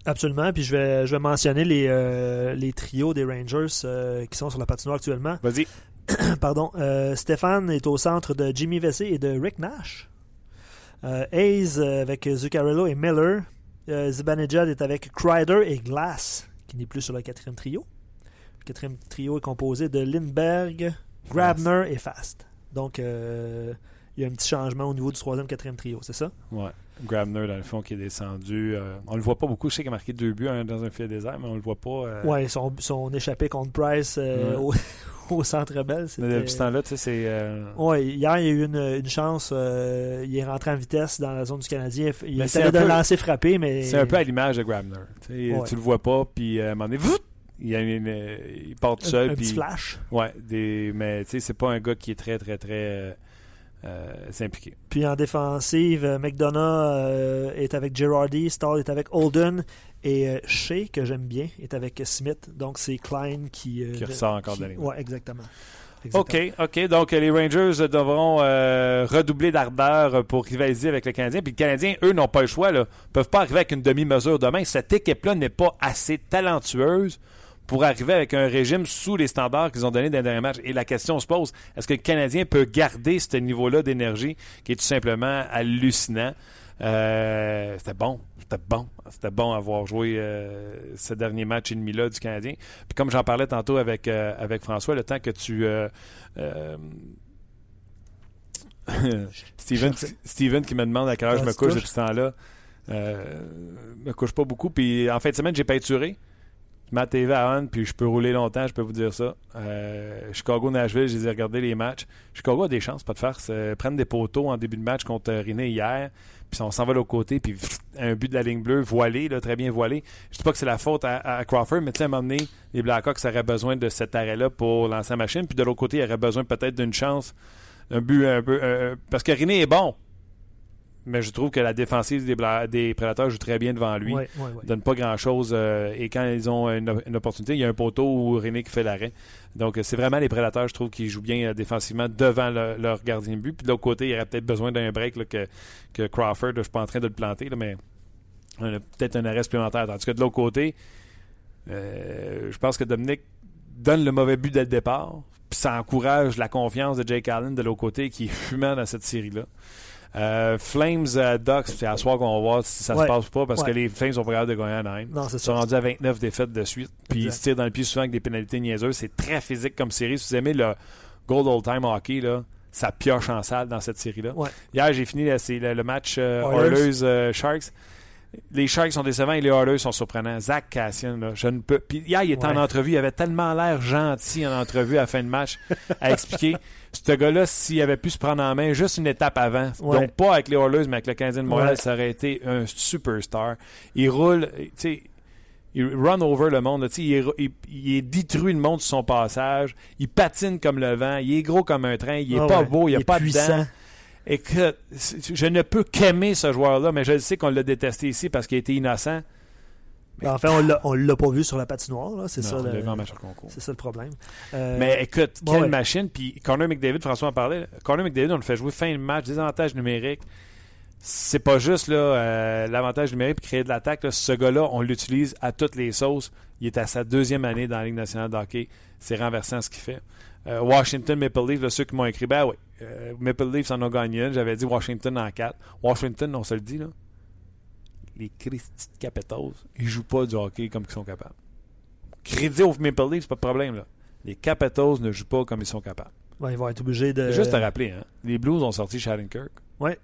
Absolument. Puis je vais, je vais mentionner les, euh, les trios des Rangers euh, qui sont sur la patinoire actuellement. Vas-y. Pardon. Euh, Stéphane est au centre de Jimmy Vessé et de Rick Nash. Hayes avec Zuccarello et Miller. Zibanejad est avec Kreider et Glass, qui n'est plus sur le quatrième trio. Le quatrième trio est composé de Lindbergh, Grabner et Fast. Donc, il y a un petit changement au niveau du troisième, quatrième trio, c'est ça? Ouais. Grabner, dans le fond, qui est descendu. euh, on le voit pas beaucoup. Je sais qu'il a marqué deux buts hein, dans un filet désert, mais on le voit pas. euh, Ouais, son, son échappé contre Price euh, Ouais. au, au Centre Bell. Mais depuis ce temps-là, tu sais, c'est. euh, Ouais, hier, il y a eu une, une chance. euh, il est rentré en vitesse dans la zone du Canadien. Il Mais est allé un d'un peu- lancer frappé, mais. C'est un peu à l'image de Grabner. Ouais. Tu le vois pas, puis à un moment donné, il, y a une- il part tout un, seul. un puis, petit flash. Ouais, des, mais tu sais, c'est pas un gars qui est très, très, très euh, impliqué. Puis en défensive, euh, McDonough euh, est avec Girardi, Stahl est avec Holden et Shea, que j'aime bien, est avec Smith. Donc c'est Klein qui. Qui ressort encore qui- de la ligne. Ouais, exactement. Exactement. OK, OK. Donc, les Rangers devront euh, redoubler d'ardeur pour rivaliser avec le Canadien. Puis, le Canadien, eux, n'ont pas le choix. Ils ne peuvent pas arriver avec une demi-mesure demain. Cette équipe-là n'est pas assez talentueuse pour arriver avec un régime sous les standards qu'ils ont donnés dans les derniers matchs. Et la question se pose, est-ce que le Canadien peut garder ce niveau-là d'énergie qui est tout simplement hallucinant? Euh, c'était bon, c'était bon, c'était bon avoir joué euh, ce dernier match et demi-là du Canadien. Puis comme j'en parlais tantôt avec, euh, avec François, le temps que tu... Steven, Steven qui me demande à quelle heure Ah, je me couche depuis ce temps-là. Euh, me couche pas beaucoup. Puis en fin de semaine, j'ai peinturé. Ma TV à on, puis je peux rouler longtemps, je peux vous dire ça. Euh, Chicago, Nashville, je les ai regardés les matchs. Chicago a des chances, pas de farce. Euh, prennent des poteaux en début de match contre euh, René hier, puis on s'en va de l'autre côté, puis un but de la ligne bleue, voilé, là, très bien voilé. Je dis pas que c'est la faute à, Crawford, mais tu sais, à un moment donné, les Blackhawks auraient besoin de cet arrêt-là pour lancer la machine, puis de l'autre côté, il aurait besoin peut-être d'une chance, un but un peu... euh, parce que René est bon, mais je trouve que la défensive des, Prédateurs joue très bien devant lui Ouais, ouais, ouais. donne pas grand chose et quand ils ont une, une opportunité, il y a un poteau ou René qui fait l'arrêt. Donc euh, c'est vraiment les prédateurs, je trouve, qui jouent bien euh, défensivement devant le- leur gardien de but. Puis de l'autre côté, il y aurait peut-être besoin d'un break là, que, que Crawford, je suis pas en train de le planter, là, mais on a peut-être un arrêt supplémentaire. Tandis que de l'autre côté, euh, je pense que Dominique donne le mauvais but dès le départ. Puis ça encourage la confiance de Jake Allen de l'autre côté qui est fumant dans cette série-là. Euh, Flames euh, Ducks, c'est à soir qu'on va voir si ça Ouais. se passe ou pas parce Ouais. que les Flames sont pas capables de gagner à. Non, c'est Ils sont rendus à 29 défaites de suite. Puis ils se tirent dans le pied souvent avec des pénalités niaiseuses. C'est très physique comme série. Si vous aimez le Gold Old Time Hockey, là, ça pioche en salle dans cette série-là. Ouais. Hier, j'ai fini là, le, le match euh, Oilers. Les Sharks sont décevants et les Oilers sont surprenants. Zach Cassian, là, je ne peux. Puis hier, il était Ouais. en entrevue. Il avait tellement l'air gentil en entrevue à la fin de match à expliquer. Ce gars-là, s'il avait pu se prendre en main juste une étape avant, Ouais. donc pas avec les Oilers, mais avec le Canadien de Montréal, Ouais. ça aurait été un superstar. Il roule, tu sais, il run over le monde. là, tu sais, Il, est- il, il est détruit le monde sur son passage. Il patine comme le vent. Il est gros comme un train. Il est Ah pas ouais. beau. Il n'y a est pas de puissant. dents. Écoute, c'est- je ne peux qu'aimer ce joueur-là, mais je sais qu'on l'a détesté ici parce qu'il était innocent. Enfin, on l'a- on l'a pas vu sur la patinoire. C'est ça, le- match concours. c'est ça le problème. Euh, Mais écoute, quelle ouais. machine. Puis Connor McDavid, François en parlait. Connor McDavid, on le fait jouer fin de match, désavantage numérique. c'est pas juste là euh, l'avantage numérique pour créer de l'attaque. Ce gars-là, on l'utilise à toutes les sauces. Il est à sa deuxième année dans la Ligue nationale de hockey. C'est renversant ce qu'il fait. Euh, Washington, Maple Leafs, là, ceux qui m'ont écrit, ben oui, euh, Maple Leafs en ont gagné une. J'avais dit Washington en 4. Washington, on se le dit, là. Les Christy Capitals, ils jouent pas du hockey comme ils sont capables. Crédit aux Maple Leafs, pas de problème, là. Les Capitals ne jouent pas comme ils sont capables. Ouais, ils vont être obligés de. Juste à rappeler, hein, les Blues ont sorti Shattenkirk. Ouais.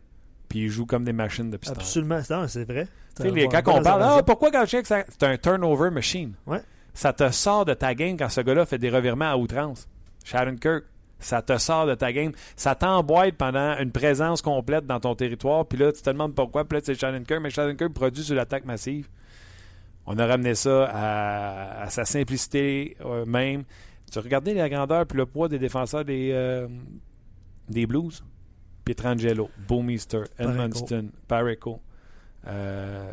Puis ils jouent comme des machines depuis. Absolument. C'est vrai. Tu sais, les- quand on parle, ah, pourquoi Galchenyuk, c'est un turnover machine? Ouais. Ça te sort de ta game quand ce gars-là fait des revirements à outrance. Shattenkirk, ça te sort de ta game. Ça t'emboîte pendant une présence complète dans ton territoire. Puis là, tu te demandes pourquoi. Puis là, c'est Shattenkirk. Mais Shattenkirk produit sur l'attaque massive. On a ramené ça à, à sa simplicité euh, même. Tu regardais la grandeur puis le poids des défenseurs des, euh, des Blues? Pietrangelo, Boumister, Edmundston, Pareco. Euh,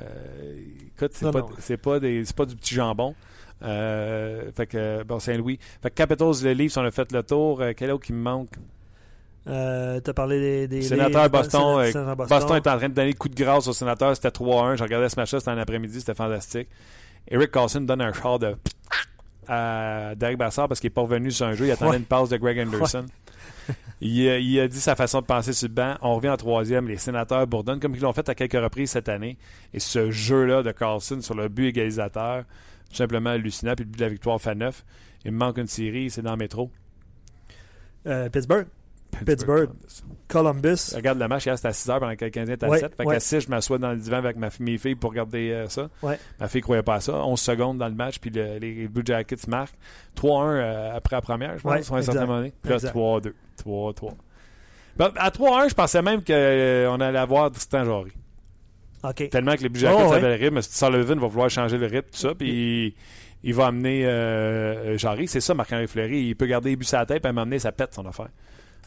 écoute, c'est pas, pas, des, pas du petit jambon. Euh, fait que, bon, Saint-Louis. Fait que Capitals, les Leafs, on a fait le tour. Euh, quel autre qui me manque? Euh, T'as parlé des. des Sénateur Boston, euh, sénateur Boston. est en train de donner le coup de grâce au sénateur. C'était 3-1. Je regardais ce match-là, c'était en après-midi, c'était fantastique. Eric Carlson donne un char de à Derek Bassard parce qu'il n'est pas revenu sur un jeu. Il attendait Ouais. une passe de Greg Anderson. il, a- il a dit sa façon de penser sur le banc. On revient en troisième. Les sénateurs bourdonnent comme ils l'ont fait à quelques reprises cette année. Et ce jeu-là de Carlson sur le but égalisateur, tout simplement hallucinant. Puis le but de la victoire fait 9. Il me manque une série, c'est dans le métro. Euh, Pittsburgh, Pittsburgh. Columbus. Regarde le match, hier c'était à 6 h pendant que le Canadien était à Ouais, 7. Fait ouais. qu'à 6, je m'assois dans le divan avec ma, mes filles pour regarder euh, ça. Ouais. Ma fille croyait pas à ça. 11 secondes dans le match, puis le- les Blue Jackets marquent. 3-1 euh, après la première, je pense, sur un certain moment. Puis là, Exact. 3-2. 3-3. Ben, à 3-1, je pensais même qu'on allait avoir Tristan Jarry. Tellement que les Blue Jackets Oh, ouais. avaient le rythme. Sullivan va vouloir changer le rythme, tout ça, puis il, il va amener euh, Jarry. C'est ça, Marc-Henri Fleury. Il peut garder les buts à la tête, puis à m'amener, ça pète son affaire.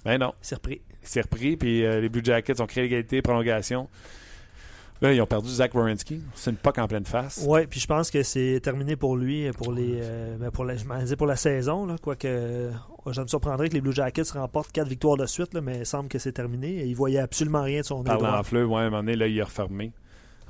Mais non. C'est repris. Il s'est repris, puis euh, les Blue Jackets ont créé l'égalité, prolongation. Là, ils ont perdu Zach Wierenski. C'est une POC en pleine face. Ouais, puis je pense que c'est terminé pour lui, pour les, euh, ben, pour la, je pour la saison. Là, quoique, euh, je me surprendrais que les Blue Jackets remportent quatre victoires de suite, là, mais il semble que c'est terminé. Il voyait absolument rien de son Parlant en fleu, ouais, à un moment donné, là, il est refermé.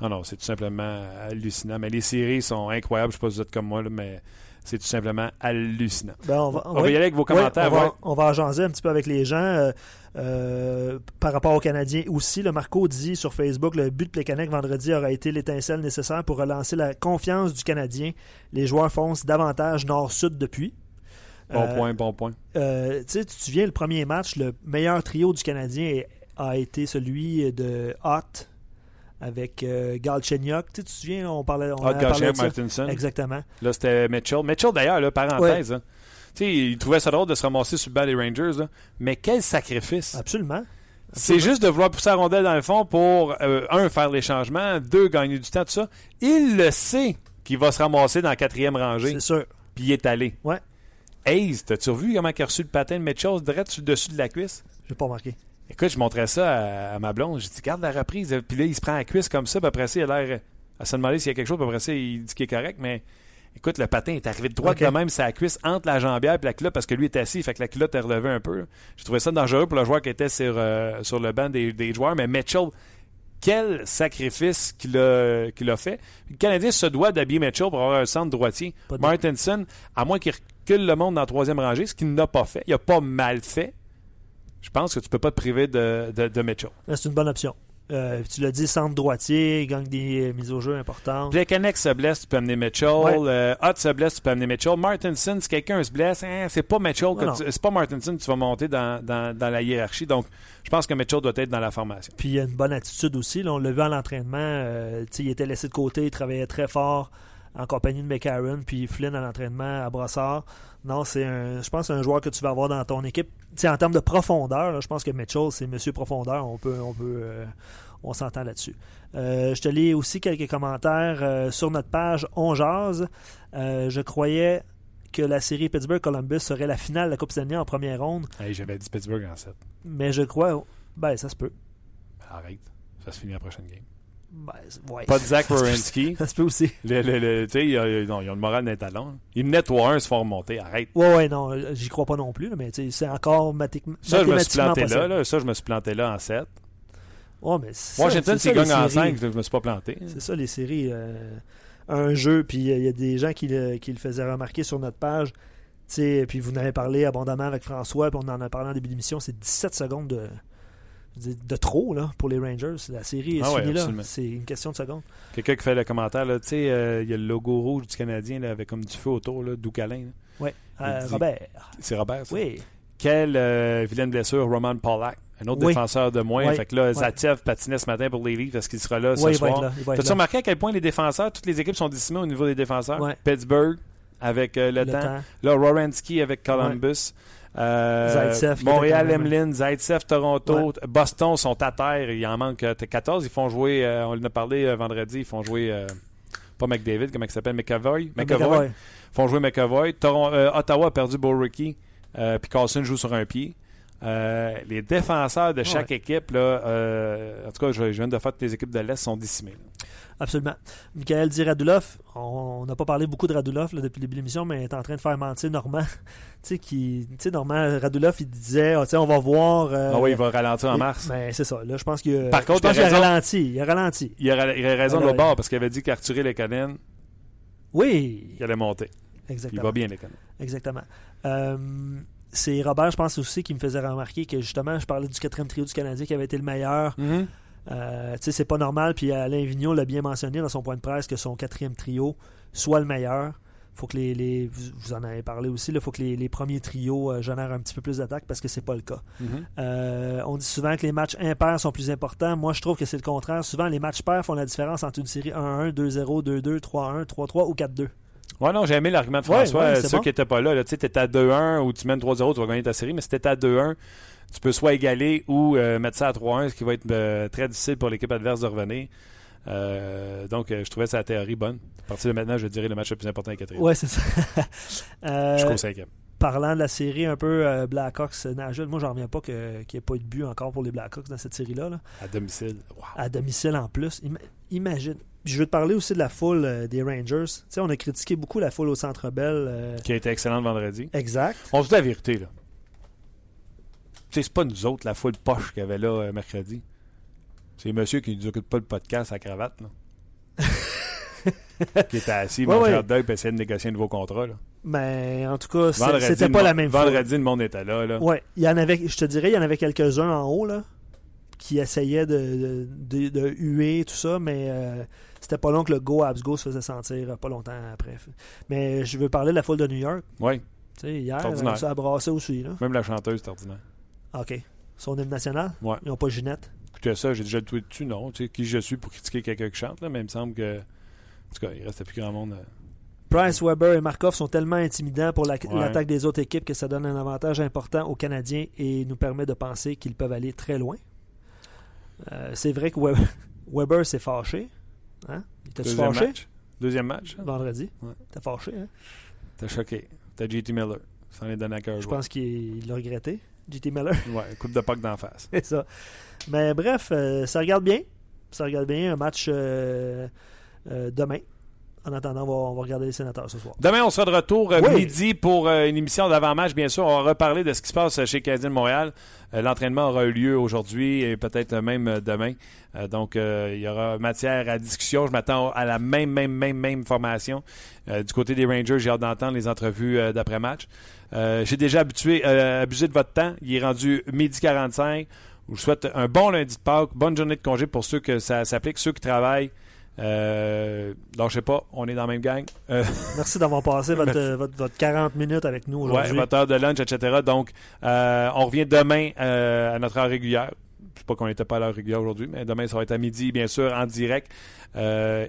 Ah non, c'est tout simplement hallucinant. Mais les séries sont incroyables. Je ne sais pas si vous êtes comme moi, là, mais c'est tout simplement hallucinant. Ben, on va, On va y aller avec vos commentaires. on, va, on va jaser un petit peu avec les gens. euh, euh, par rapport aux Canadiens aussi, le Marco dit sur Facebook le but de Plekanec vendredi aura été l'étincelle nécessaire pour relancer la confiance du Canadien. Les joueurs foncent davantage nord-sud depuis. Bon Euh, point, bon point. tu sais, tu te souviens, le premier match, le meilleur trio du Canadien a été celui de Hott avec euh, Galchenyuk. Tu sais, tu te souviens, on parlait, on Ah, Galchenyuk. Martinson. Exactement. Là, c'était Mitchell. Mitchell, d'ailleurs, là, parenthèse. hein. Tu sais, il trouvait ça drôle de se ramasser sur le banc des Rangers. là. Mais quel sacrifice! Absolument. C'est juste de vouloir pousser la rondelle dans le fond pour, euh, un, faire les changements, deux, gagner du temps, tout ça. Il le sait qu'il va se ramasser dans la quatrième rangée, C'est sûr. puis il est allé. Ouais. Hayes, t'as-tu revu comment il a reçu le patin de Mitchell direct sur le dessus de la cuisse? J'ai pas remarqué. Écoute, je montrais ça à, à ma blonde. J'ai dit, garde la reprise. Puis là, il se prend la cuisse comme ça. Puis après ça, il a l'air à se demander s'il y a quelque chose. Puis après ça, il dit qu'il est correct. Mais écoute, le patin est arrivé de droite de même, sa cuisse entre la jambière et la culotte parce que lui est assis. Fait que la culotte est relevée un peu. J'ai trouvé ça dangereux pour le joueur qui était sur, euh, sur le banc des, des joueurs. Mais Mitchell, quel sacrifice qu'il a, fait. Le Canadien se doit d'habiller Mitchell pour avoir un centre droitier. Martinson, à moins qu'il recule le monde dans la troisième rangée, ce qu'il n'a pas fait. Il n'a pas mal fait. Je pense que tu peux pas te priver de, de, de Mitchell. C'est une bonne option. Euh, tu l'as dit, centre droitier, il gagne des euh, mises au jeu importantes. Plekanec se blesse, tu peux amener Mitchell. Ouais. Euh, Hutt se blesse, tu peux amener Mitchell. Martinson, si quelqu'un se blesse, hein, c'est pas Mitchell, c'est pas Martinson que tu vas monter dans, dans, dans la hiérarchie. Donc, je pense que Mitchell doit être dans la formation. Puis il a une bonne attitude aussi. Là, on l'a vu à l'entraînement. euh, il était laissé de côté, il travaillait très fort en compagnie de McCarron, puis Flynn à l'entraînement à Brossard. Non, c'est un, je pense, un joueur que tu vas avoir dans ton équipe. Tu sais, en termes de profondeur, là, je pense que Mitchell, c'est Monsieur Profondeur. On peut, on peut, euh, on s'entend là-dessus. Euh, je te lis aussi quelques commentaires euh, sur notre page On Jase. Je croyais que la série Pittsburgh-Columbus serait la finale de la Coupe Stanley en première ronde, Hey, J'avais dit Pittsburgh en 7. mais je crois, ben ça se peut. Arrête. Ça se finit la prochaine game. Ben, ouais. Pas de Zach Wierenski. Ça se peut aussi. Le, le, le- tu sais, ils ont- le moral d'un talent. Ils menaient 3-1, ils se font remonter. Arrête. Ouais, ouais, non, j'y crois pas non plus, mais c'est encore mathé- Ça, je me suis mathématiquement planté là, là. Ça, je me suis planté là en 7. Ouais, mais Washington, c'est s'il gagne en séries. 5, je me suis pas planté. C'est ça, les séries. euh, un jeu, puis il y a des gens qui le, qui le faisaient remarquer sur notre page. Tu sais, puis vous en avez parlé abondamment avec François, puis on en a parlé en début d'émission. C'est 17 secondes de, de trop là, pour les Rangers. La série est Ah ouais, finie là. C'est une question de secondes. Quelqu'un qui fait le commentaire, tu sais, euh, il y a le logo rouge du Canadien là, avec comme du feu autour, Doucalin. Oui. Euh, Robert. C'est Robert, ça? Oui. Quelle euh, vilaine blessure, Roman Polak, un autre Oui. défenseur de moins. Oui. Fait que là, patinait ce matin pour les Leafs parce qu'il sera là ce soir. T'as-tu remarqué à quel point les défenseurs, toutes les équipes sont décimées au niveau des défenseurs? Pittsburgh avec le, Le temps. temps. Là, Rorensky avec Columbus. Euh, Zaitsev Montréal, Emeline, Zaitsev, Toronto. Boston sont à terre. Il en manque euh, 14. Ils font jouer, euh, on en a parlé euh, vendredi, ils font jouer, euh, pas McDavid, comment il s'appelle, McAvoy? McAvoy. McAvoy. Ils font jouer McAvoy. Euh, Ottawa a perdu Ricky. Euh, puis Carlson joue sur un pied. Euh, les défenseurs de chaque Ouais. équipe, là, euh, en tout cas, je, je viens de faire toutes les équipes de l'Est sont décimées. là. Absolument. Michael dit Radulov. On n'a pas parlé beaucoup de Radulov là, depuis le début de l'émission, mais il est en train de faire mentir Normand. tu sais, Normand, Radulov, il disait, ah, on va voir. euh, ah oui, il va ralentir en il- mars. Mais c'est ça. Là, je pense a, Par contre, je pense il a qu'il a raison. ralenti. Il a ralenti. Il a, il a raison de l'autre bord parce qu'il avait dit qu'Arthur Lekonen, Oui, il allait monter. Il exactement. va bien, Lekonen. Exactement. Euh, c'est Robert, je pense aussi, qui me faisait remarquer que justement, je parlais du quatrième trio du Canadien qui avait été le meilleur. Euh, tu sais, c'est pas normal. Puis Alain Vigneault l'a bien mentionné dans son point de presse que son quatrième trio soit le meilleur. Faut que les, les- vous, en avez parlé aussi. Il faut que les, les premiers trios euh, génèrent un petit peu plus d'attaque parce que c'est pas le cas. Mhm. Euh, on dit souvent que les matchs impairs sont plus importants. Moi, je trouve que c'est le contraire. Souvent, les matchs pairs font la différence entre une série 1-1, 2-0, 2-2, 3-1, 3-3 ou 4-2. Ouais, non, j'ai aimé l'argument de François. ouais, euh, ceux bon. qui n'étaient pas là, là tu sais, t'es à 2-1 ou tu mènes 3-0, tu vas gagner ta série, mais si t'es à 2-1, tu peux soit égaler ou euh, mettre ça à 3-1, ce qui va être euh, très difficile pour l'équipe adverse de revenir. Euh, donc, je trouvais sa théorie bonne. À partir de maintenant, je dirais le match le plus important est quatrième. Ouais, c'est ça. Jusqu'au cinquième. parlant de la série un peu Blackhawks Nashville, moi j'en reviens pas que- qu'il n'y ait pas eu de but encore pour les Blackhawks dans cette série-là. là. À domicile. Wow. À domicile en plus. Ima- imagine. Puis je veux te parler aussi de la foule euh, des Rangers. Tu sais, on a critiqué beaucoup la foule au Centre Bell. euh, Qui a été excellente vendredi. exact. On se dit la vérité, là. Tu sais, c'est pas nous autres, la foule poche qu'il y avait là euh, mercredi. C'est monsieur qui nous écoutent pas le podcast à cravate, là. qui était assis, Ouais, mangeait ouais. puis essayait de négocier un nouveau contrat, là. Mais en tout cas, Vendredi, c'était pas la même foule. Vendredi, le monde était là, là. Ouais, il y en avait, je te dirais, il y en avait quelques-uns en haut là, qui essayaient de, de, de- de huer tout ça, mais c'était pas long que le go Abs Go se faisait sentir euh, pas longtemps après. Mais je veux parler de la foule de New York. Ouais, Tu sais, hier, ça a brassé aussi. Là. même la chanteuse, c'est ordinaire. OK. Son hymne national? Ouais. Ils n'ont pas Ginette? Écoutez ça, j'ai déjà tweeté dessus, non. Tu sais, qui je suis pour critiquer quelqu'un qui chante, là, mais il me semble que. En tout cas, il restait plus grand monde. euh. Price, Weber et Markov sont tellement intimidants pour la- Ouais. l'attaque des autres équipes que ça donne un avantage important aux Canadiens et nous permet de penser qu'ils peuvent aller très loin. Euh, c'est vrai que Weber, Weber s'est fâché. Hein? Il était Deuxième fâché? match. Deuxième match. hein? vendredi. Ouais. T'es fâché, hein? T'as choqué. T'as JT Miller. Ça en est donné à cœur. Je pense qu'il l'a regretté, JT Miller. Ouais, coupe de puck d'en face. C'est ça. Mais bref, euh, ça regarde bien. Ça regarde bien. Un match euh, euh, demain. En attendant, on va, on va regarder les sénateurs ce soir. Demain, on sera de retour euh, Oui. midi pour euh, une émission d'avant-match. Bien sûr, on va reparler de ce qui se passe chez Canadien de Montréal. Euh, L'entraînement aura eu lieu aujourd'hui et peut-être même demain. Donc, il y aura matière à discussion. Je m'attends à la même, même, même, même formation. Du côté des Rangers, j'ai hâte d'entendre les entrevues d'après-match. J'ai déjà habitué, abusé de votre temps. Il est rendu midi 45. Je vous souhaite un bon lundi de Pâques, bonne journée de congé pour ceux que ça s'applique, ceux qui travaillent. Euh, lâchez pas, on est dans la même gang. Euh, Merci d'avoir passé votre, euh, votre, votre 40 minutes avec nous Ouais, aujourd'hui. votre heure de lunch, etc. Donc, euh, on revient demain euh, à notre heure régulière. Je sais pas qu'on n'était pas à l'heure régulière aujourd'hui, mais demain, ça va être à midi, bien sûr, en direct.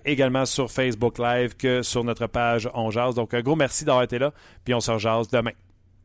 Également sur Facebook Live que sur notre page On Jase. Donc, un gros merci d'avoir été là, puis on se rejase demain.